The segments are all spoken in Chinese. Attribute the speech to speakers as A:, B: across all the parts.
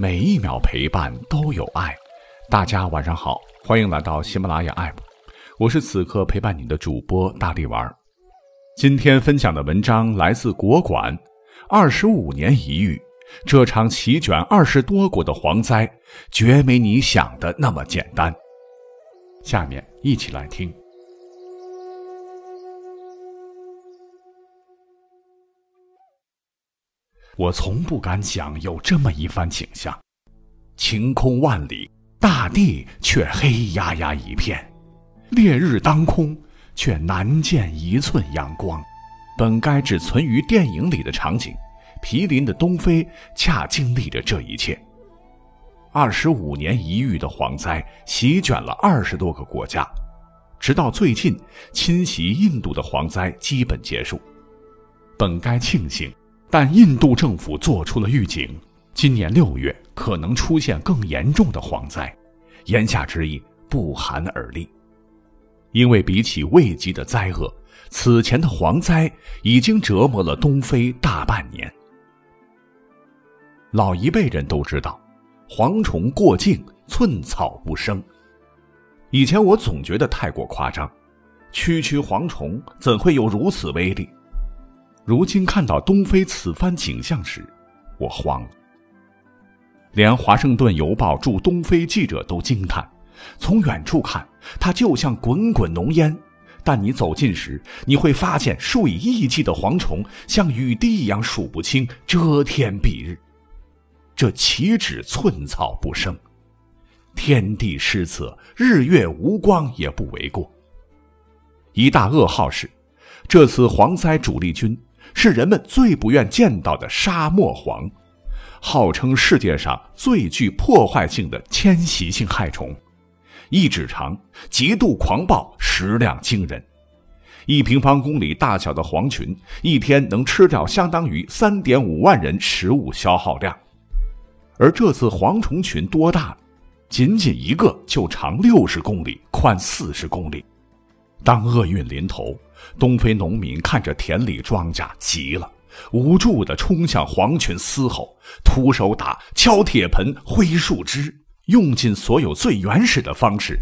A: 每一秒陪伴都有爱。大家晚上好，欢迎来到喜马拉雅 App，我是此刻陪伴你的主播大力丸。今天分享的文章来自国馆，二十五年一遇，这场席卷二十多国的蝗灾，绝没你想的那么简单。下面一起来听。我从不敢想有这么一番景象：晴空万里，大地却黑压压一片；烈日当空，却难见一寸阳光。本该只存于电影里的场景，毗邻的东非恰经历着这一切。二十五年一遇的蝗灾席卷了二十多个国家，直到最近侵袭印度的蝗灾基本结束。本该庆幸。但印度政府做出了预警，今年六月可能出现更严重的蝗灾，言下之意不寒而栗。因为比起未及的灾厄，此前的蝗灾已经折磨了东非大半年。老一辈人都知道，蝗虫过境，寸草不生。以前我总觉得太过夸张，区区蝗虫怎会有如此威力？如今看到东非此番景象时，我慌了。连《华盛顿邮报》驻东非记者都惊叹：从远处看，它就像滚滚浓烟；但你走近时，你会发现数以亿计的蝗虫像雨滴一样数不清，遮天蔽日。这岂止寸草不生？天地失色，日月无光也不为过。一大噩耗是，这次蝗灾主力军。是人们最不愿见到的沙漠蝗，号称世界上最具破坏性的迁徙性害虫，一指长，极度狂暴，食量惊人。一平方公里大小的蝗群，一天能吃掉相当于三点五万人食物消耗量。而这次蝗虫群多大？仅仅一个就长六十公里，宽四十公里。当厄运临头，东非农民看着田里庄稼急了，无助地冲向黄群嘶吼，徒手打、敲铁盆、挥树枝，用尽所有最原始的方式，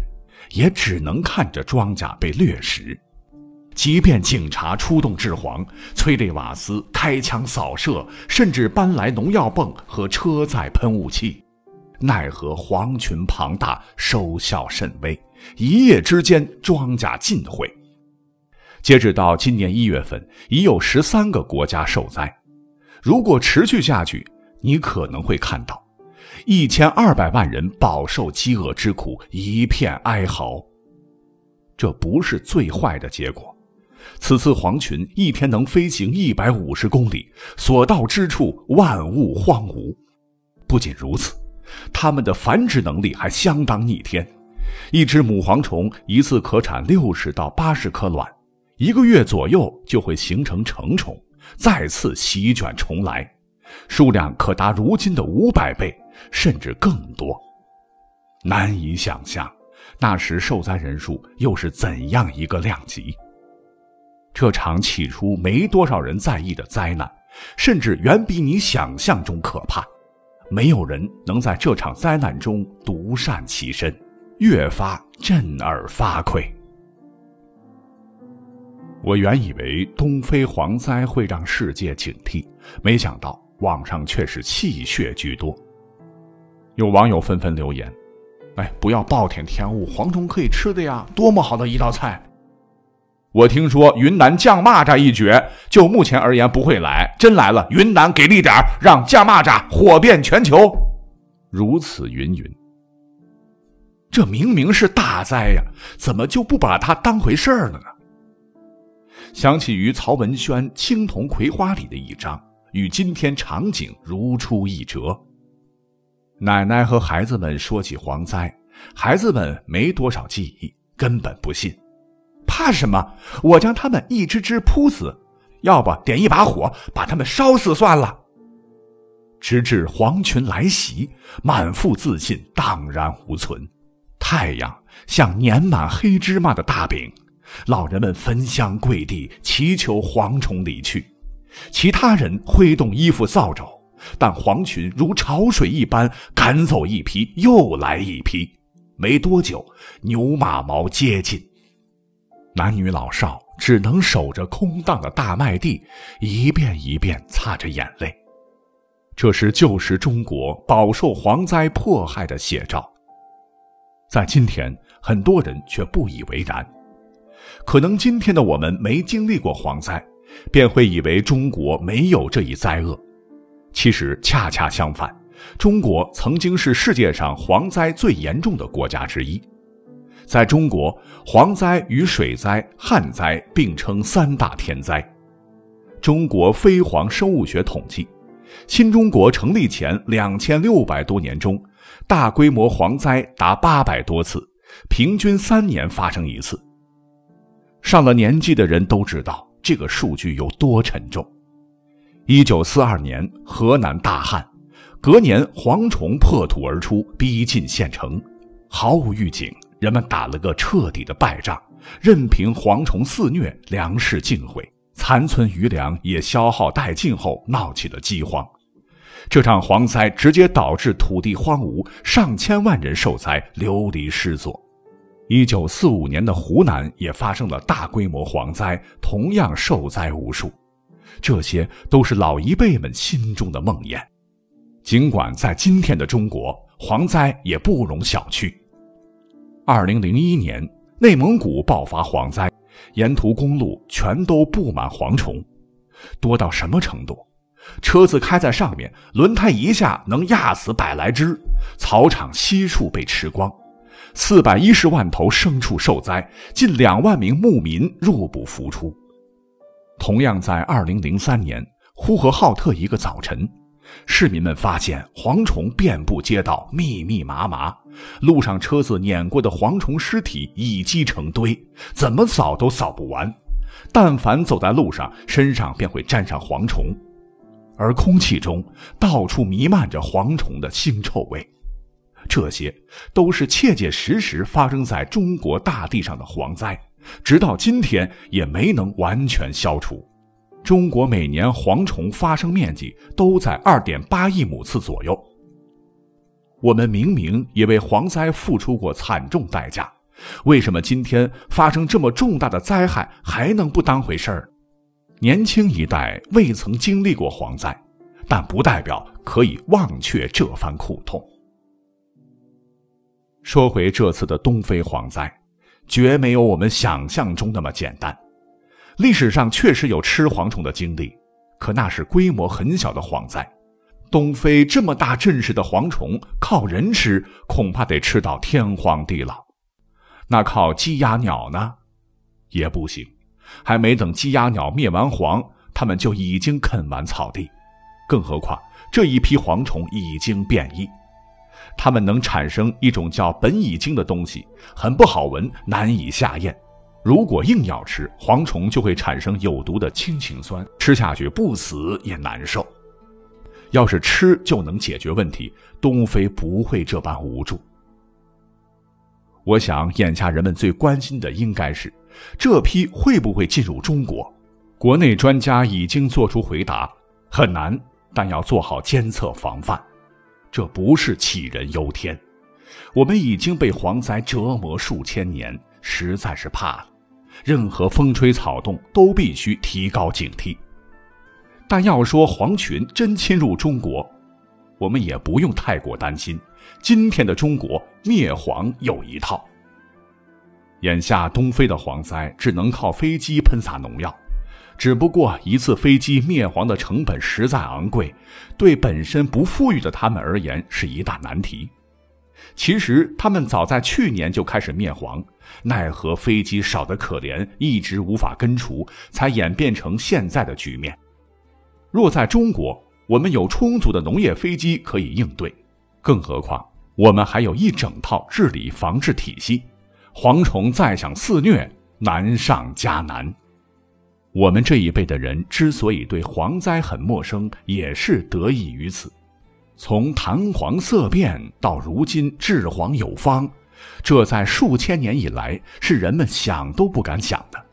A: 也只能看着庄稼被掠食。即便警察出动治蝗，催泪瓦斯、开枪扫射，甚至搬来农药泵和车载喷雾器，奈何蝗群庞大，收效甚微。一夜之间，庄稼尽毁。截止到今年一月份，已有十三个国家受灾。如果持续下去，你可能会看到一千二百万人饱受饥饿之苦，一片哀嚎。这不是最坏的结果。此次蝗群一天能飞行一百五十公里，所到之处万物荒芜。不仅如此，它们的繁殖能力还相当逆天。一只母蝗虫一次可产六十到八十颗卵，一个月左右就会形成成虫，再次席卷重来，数量可达如今的五百倍，甚至更多。难以想象，那时受灾人数又是怎样一个量级。这场起初没多少人在意的灾难，甚至远比你想象中可怕。没有人能在这场灾难中独善其身。越发震耳发聩。我原以为东非蝗灾会让世界警惕，没想到网上却是气血居多。有网友纷纷留言：“哎，不要暴殄天物，蝗虫可以吃的呀，多么好的一道菜！”我听说云南酱蚂蚱一绝，就目前而言不会来，真来了，云南给力点让酱蚂蚱火遍全球。如此云云。这明明是大灾呀，怎么就不把它当回事儿了呢？想起于曹文轩《青铜葵花》里的一章，与今天场景如出一辙。奶奶和孩子们说起蝗灾，孩子们没多少记忆，根本不信。怕什么？我将他们一只只扑死，要不点一把火把他们烧死算了。直至黄群来袭，满腹自信荡然无存。太阳像粘满黑芝麻的大饼，老人们焚香跪地，祈求蝗虫离去。其他人挥动衣服扫帚，但蝗群如潮水一般赶走一批，又来一批。没多久，牛马毛接近，男女老少只能守着空荡的大麦地，一遍一遍擦着眼泪。这是旧时中国饱受蝗灾迫害的写照。在今天，很多人却不以为然。可能今天的我们没经历过蝗灾，便会以为中国没有这一灾厄。其实恰恰相反，中国曾经是世界上蝗灾最严重的国家之一。在中国，蝗灾与水灾、旱灾并称三大天灾。中国飞蝗生物学统计，新中国成立前两千六百多年中，大规模蝗灾达八百多次，平均三年发生一次。上了年纪的人都知道这个数据有多沉重。一九四二年河南大旱，隔年蝗虫破土而出，逼近县城，毫无预警，人们打了个彻底的败仗，任凭蝗虫肆虐，粮食尽毁，残存余粮也消耗殆尽后，闹起了饥荒。这场蝗灾直接导致土地荒芜，上千万人受灾，流离失所。一九四五年的湖南也发生了大规模蝗灾，同样受灾无数。这些都是老一辈们心中的梦魇。尽管在今天的中国，蝗灾也不容小觑。二零零一年，内蒙古爆发蝗灾，沿途公路全都布满蝗虫，多到什么程度？车子开在上面，轮胎一下能压死百来只，草场悉数被吃光。四百一十万头牲畜受灾，近两万名牧民入不敷出。同样在二零零三年呼和浩特一个早晨，市民们发现蝗虫遍布街道，密密麻麻，路上车子碾过的蝗虫尸体已积成堆，怎么扫都扫不完。但凡走在路上，身上便会沾上蝗虫，而空气中到处弥漫着蝗虫的腥臭味。这些都是切切实实发生在中国大地上的蝗灾，直到今天也没能完全消除。中国每年蝗虫发生面积都在二点八亿亩次左右。我们明明也为蝗灾付出过惨重代价，为什么今天发生这么重大的灾害还能不当回事儿？年轻一代未曾经历过蝗灾，但不代表可以忘却这番苦痛。说回这次的东非蝗灾，绝没有我们想象中那么简单。历史上确实有吃蝗虫的经历，可那是规模很小的蝗灾。东非这么大阵势的蝗虫，靠人吃恐怕得吃到天荒地老。那靠鸡鸭鸟呢？也不行。还没等鸡鸭鸟灭完蝗，它们就已经啃完草地。更何况这一批蝗虫已经变异。它们能产生一种叫苯乙腈的东西，很不好闻，难以下咽。如果硬要吃，蝗虫就会产生有毒的氢氰酸，吃下去不死也难受。要是吃就能解决问题，东非不会这般无助。我想，眼下人们最关心的应该是，这批会不会进入中国？国内专家已经做出回答，很难，但要做好监测防范。这不是杞人忧天，我们已经被蝗灾折磨数千年，实在是怕了。任何风吹草动都必须提高警惕。但要说蝗群真侵入中国，我们也不用太过担心。今天的中国灭蝗有一套。眼下东非的蝗灾只能靠飞机喷洒农药。只不过一次飞机灭蝗的成本实在昂贵，对本身不富裕的他们而言是一大难题。其实他们早在去年就开始灭蝗，奈何飞机少得可怜，一直无法根除，才演变成现在的局面。若在中国，我们有充足的农业飞机可以应对，更何况我们还有一整套治理防治体系，蝗虫再想肆虐，难上加难。我们这一辈的人之所以对蝗灾很陌生，也是得益于此。从谈蝗色变到如今治蝗有方，这在数千年以来是人们想都不敢想的。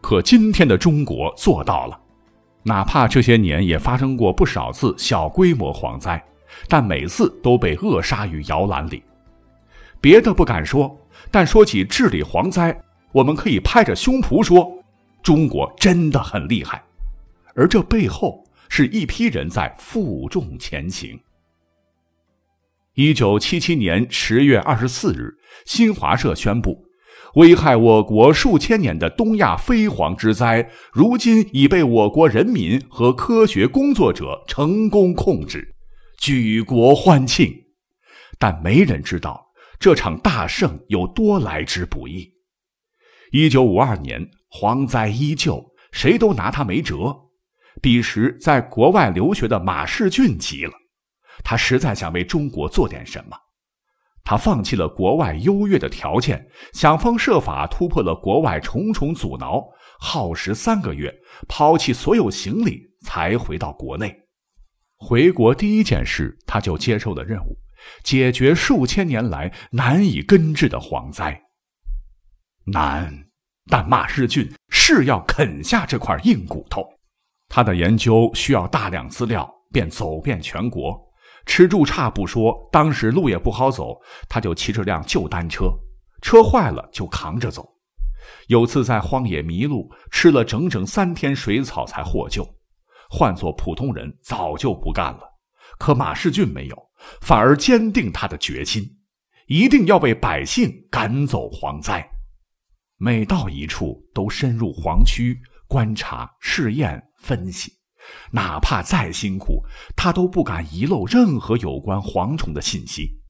A: 可今天的中国做到了。哪怕这些年也发生过不少次小规模蝗灾，但每次都被扼杀于摇篮里。别的不敢说，但说起治理蝗灾，我们可以拍着胸脯说，中国真的很厉害。而这背后是一批人在负重前行。一九七七年十月二十四日，新华社宣布。危害我国数千年的东亚飞蝗之灾，如今已被我国人民和科学工作者成功控制，举国欢庆。但没人知道这场大胜有多来之不易。一九五二年，蝗灾依旧，谁都拿他没辙。彼时在国外留学的马世俊急了，他实在想为中国做点什么。他放弃了国外优越的条件，想方设法突破了国外重重阻挠，耗时三个月，抛弃所有行李才回到国内。回国第一件事，他就接受了任务，解决数千年来难以根治的蝗灾。难，但马世俊是要啃下这块硬骨头。他的研究需要大量资料，便走遍全国。吃住差不说，当时路也不好走，他就骑着辆旧单车，车坏了就扛着走。有次在荒野迷路，吃了整整三天水草才获救。换做普通人早就不干了，可马世俊没有，反而坚定他的决心，一定要为百姓赶走蝗灾。每到一处，都深入蝗区观察、试验、分析。哪怕再辛苦，他都不敢遗漏任何有关蝗虫的信息。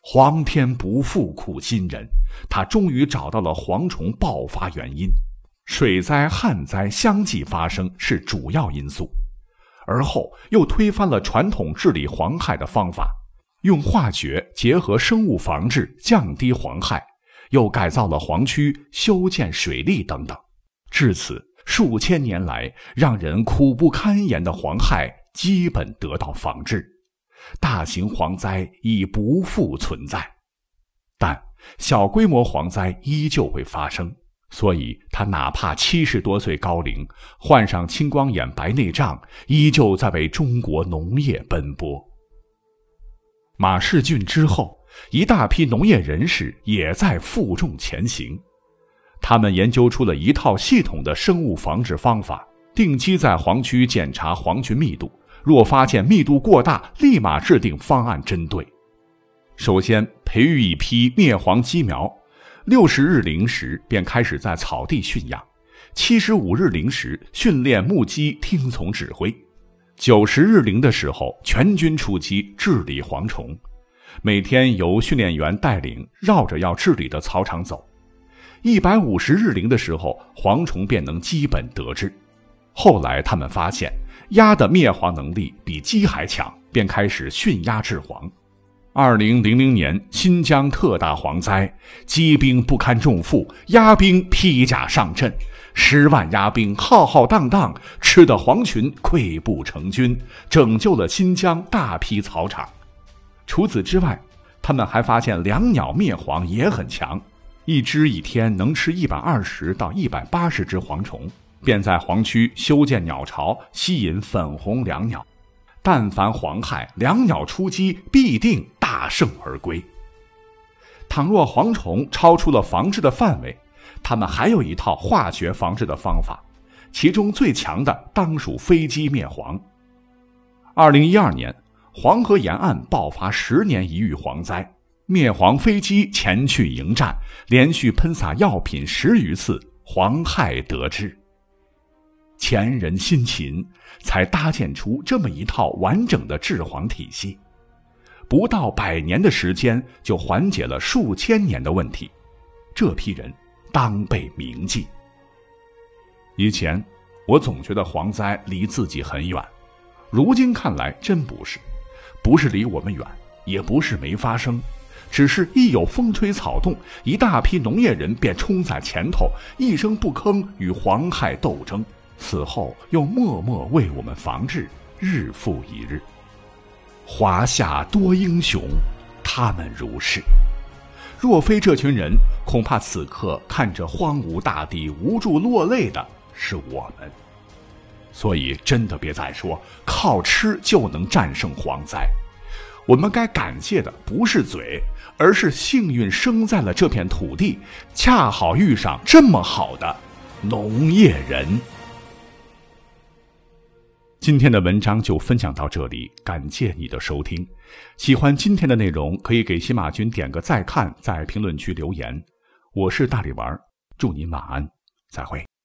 A: 皇天不负苦心人，他终于找到了蝗虫爆发原因，水灾、旱灾相继发生是主要因素。而后又推翻了传统治理蝗害的方法，用化学结合生物防治，降低蝗害，又改造了黄区，修建水利等等，至此。数千年来，让人苦不堪言的蝗害基本得到防治，大型蝗灾已不复存在。但小规模蝗灾依旧会发生，所以他哪怕七十多岁高龄，患上青光眼、白内障，依旧在为中国农业奔波。马世俊之后，一大批农业人士也在负重前行。他们研究出了一套系统的生物防治方法，定期在黄区检查黄群密度，若发现密度过大，立马制定方案针对。首先培育一批灭蝗鸡苗，六十日龄时便开始在草地驯养，七十五日龄时训练木鸡听从指挥，九十日龄的时候全军出击治理蝗虫，每天由训练员带领绕着要治理的草场走。一百五十日龄的时候，蝗虫便能基本得治。后来他们发现鸭的灭蝗能力比鸡还强，便开始驯鸭治蝗。二零零零年新疆特大蝗灾，鸡兵不堪重负，鸭兵披甲上阵，十万鸭兵浩浩荡荡，吃的蝗群溃不成军，拯救了新疆大批草场。除此之外，他们还发现两鸟灭蝗也很强。一只一天能吃一百二十到一百八十只蝗虫，便在黄区修建鸟巢，吸引粉红椋鸟。但凡蝗害，椋鸟出击必定大胜而归。倘若蝗虫超出了防治的范围，他们还有一套化学防治的方法，其中最强的当属飞机灭蝗。二零一二年，黄河沿岸爆发十年一遇蝗灾。灭蝗飞机前去迎战，连续喷洒药品十余次，蝗害得治。前人辛勤，才搭建出这么一套完整的治蝗体系，不到百年的时间就缓解了数千年的问题。这批人当被铭记。以前我总觉得蝗灾离自己很远，如今看来真不是，不是离我们远，也不是没发生。只是一有风吹草动，一大批农业人便冲在前头，一声不吭与蝗害斗争。此后又默默为我们防治，日复一日。华夏多英雄，他们如是。若非这群人，恐怕此刻看着荒芜大地无助落泪的是我们。所以真的别再说靠吃就能战胜蝗灾。我们该感谢的不是嘴，而是幸运生在了这片土地，恰好遇上这么好的农业人。今天的文章就分享到这里，感谢你的收听。喜欢今天的内容，可以给西马君点个再看，在评论区留言。我是大力丸，祝您晚安，再会。